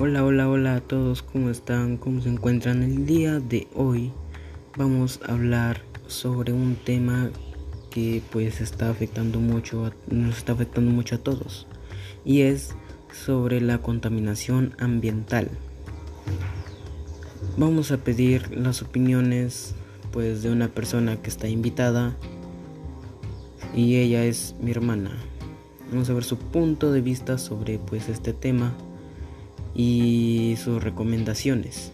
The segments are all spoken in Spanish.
Hola, hola, hola a todos, ¿cómo están? ¿Cómo se encuentran? El día de hoy vamos a hablar sobre un tema que pues está afectando mucho, nos está afectando mucho a todos y es sobre la contaminación ambiental. Vamos a pedir las opiniones pues de una persona que está invitada y ella es mi hermana. Vamos a ver su punto de vista sobre pues este tema y sus recomendaciones.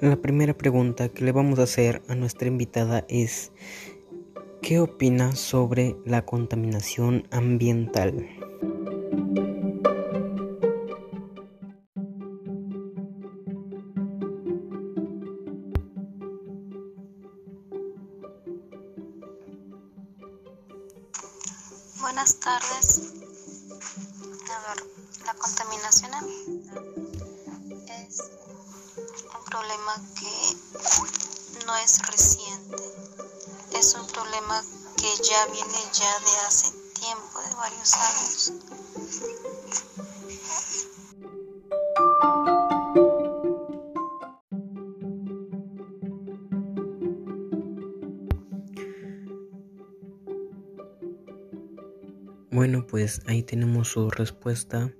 La primera pregunta que le vamos a hacer a nuestra invitada es ¿qué opina sobre la contaminación ambiental? Tardes. A ver, la contaminación es un problema que no es reciente. Es un problema que ya viene ya de hace tiempo, de varios años. Pues ahí tenemos su respuesta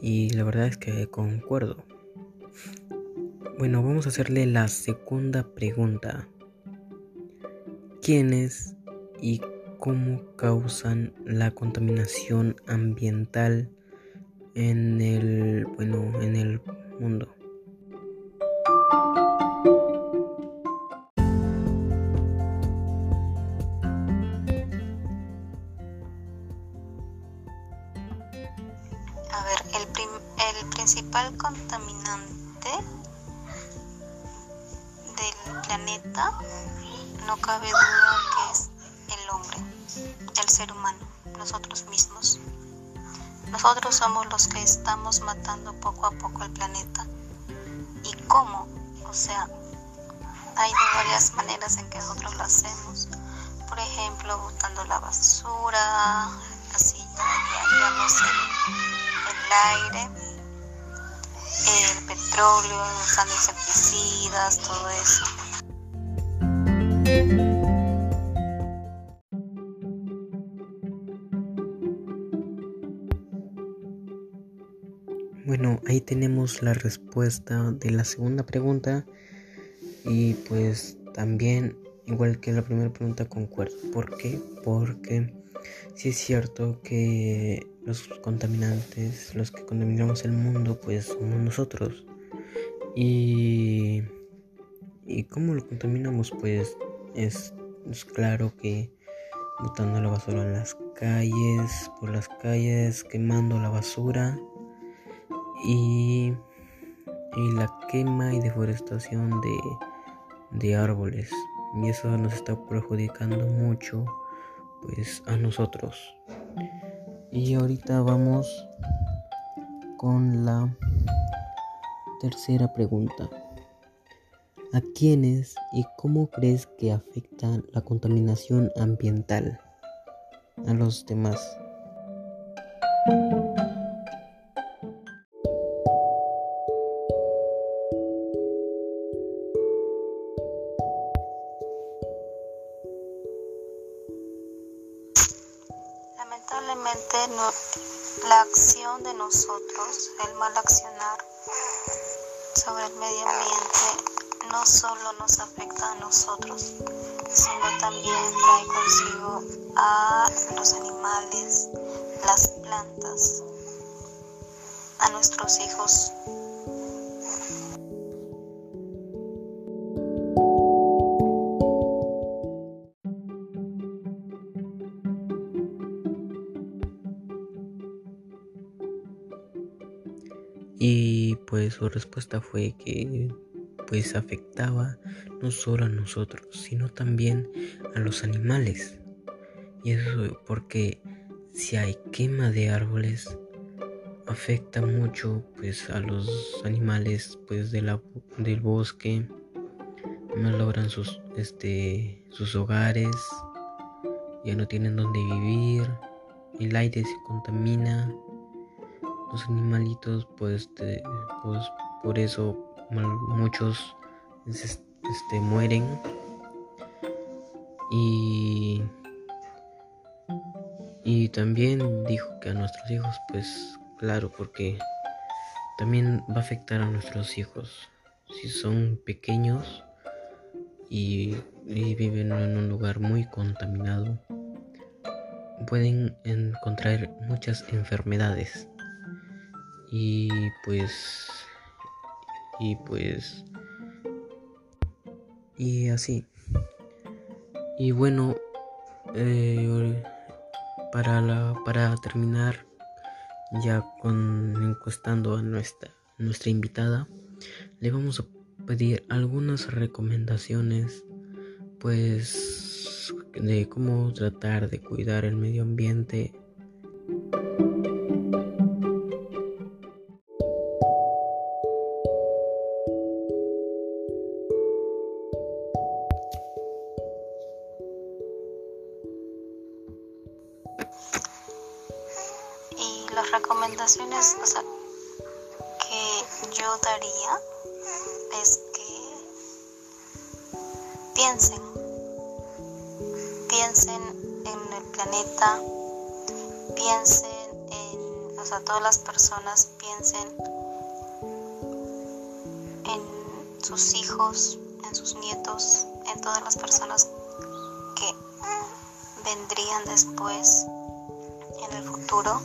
y la verdad es que concuerdo. Bueno, vamos a hacerle la segunda pregunta. ¿Quiénes y cómo causan la contaminación ambiental en el, bueno, en el mundo? El principal contaminante del planeta no cabe duda que es el hombre, el ser humano, nosotros mismos. Nosotros somos los que estamos matando poco a poco el planeta. ¿Y cómo? O sea, hay varias maneras en que nosotros lo hacemos. Por ejemplo, botando la basura, así ya digamos el, el aire, el petróleo, usando insecticidas, todo eso. Bueno, ahí tenemos la respuesta de la segunda pregunta y pues también igual que la primera pregunta concuerdo. ¿Por qué? Porque sí es cierto que los contaminantes, los que contaminamos el mundo, pues somos nosotros. Y, y cómo lo contaminamos, pues es, claro que botando la basura en las calles, por las calles, quemando la basura y, y la quema y deforestación de, de árboles y eso nos está perjudicando mucho pues a nosotros y ahorita vamos con la tercera pregunta ¿A quiénes y cómo crees que afecta la contaminación ambiental a los demás? Lamentablemente la acción de nosotros, el mal accionar sobre el medio ambiente no solo nos afecta a nosotros, sino también trae consigo a los animales, las plantas, a nuestros hijos. Su respuesta fue que pues afectaba no solo a nosotros, sino también a los animales. Y eso porque si hay quema de árboles afecta mucho pues a los animales pues de la, del bosque malogran sus este sus hogares ya no tienen donde vivir el aire se contamina los animalitos pues, pues por eso muchos este, mueren. Y y también dijo que a nuestros hijos pues claro porque también va a afectar a nuestros hijos. Si son pequeños y, viven en un lugar muy contaminado pueden encontrar muchas enfermedades y pues y pues y así. Y bueno eh, para la para terminar ya con encuestando a nuestra nuestra invitada le vamos a pedir algunas recomendaciones pues de cómo tratar de cuidar el medio ambiente recomendaciones o sea, que yo daría es que piensen, piensen en el planeta, piensen en, o sea, todas las personas piensen en sus hijos, en sus nietos, en todas las personas que vendrían después en el futuro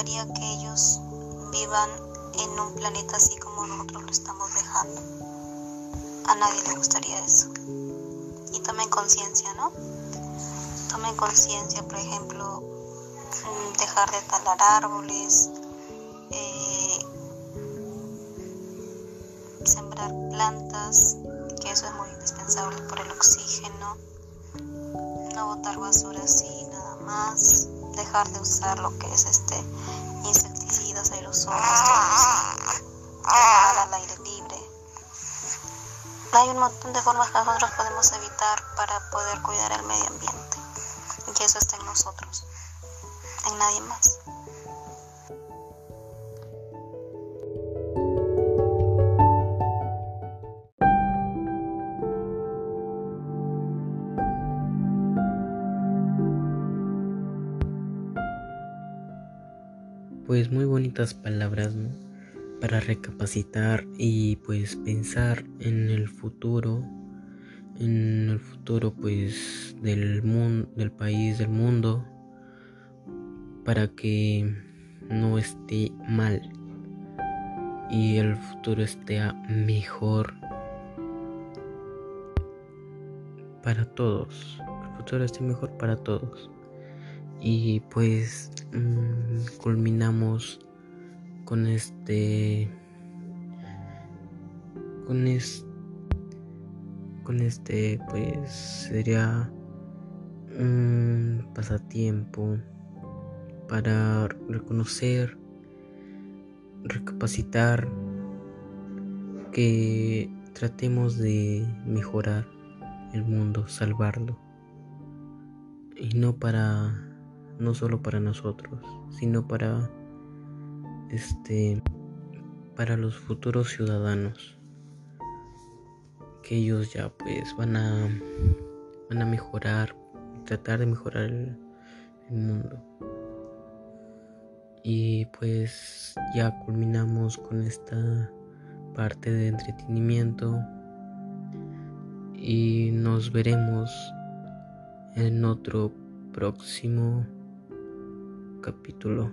gustaría que ellos vivan en un planeta así como nosotros lo estamos dejando. A nadie le gustaría eso. Y tomen conciencia, ¿no? Tomen conciencia, por ejemplo, mm, dejar de talar árboles, eh, sembrar plantas, que eso es muy indispensable por el oxígeno, no botar basura así nada más, dejar de usar lo que es este insecticidas, aerosoles, al aire libre. Hay un montón de formas que nosotros podemos evitar para poder cuidar el medio ambiente. Y eso está en nosotros, en nadie más. Pues muy bonitas palabras para recapacitar y pues pensar en el futuro en el futuro pues del mundo del país del mundo para que no esté mal y el futuro esté mejor para todos. El futuro esté mejor para todos y pues mm, culminamos con este con este con este pues sería un pasatiempo para reconocer recapacitar que tratemos de mejorar el mundo salvarlo. Y no para no solo para nosotros, sino para este para los futuros ciudadanos que ellos ya pues van a van a mejorar, tratar de mejorar el, el mundo. Y pues ya culminamos con esta parte de entretenimiento y nos veremos en otro próximo capítulo.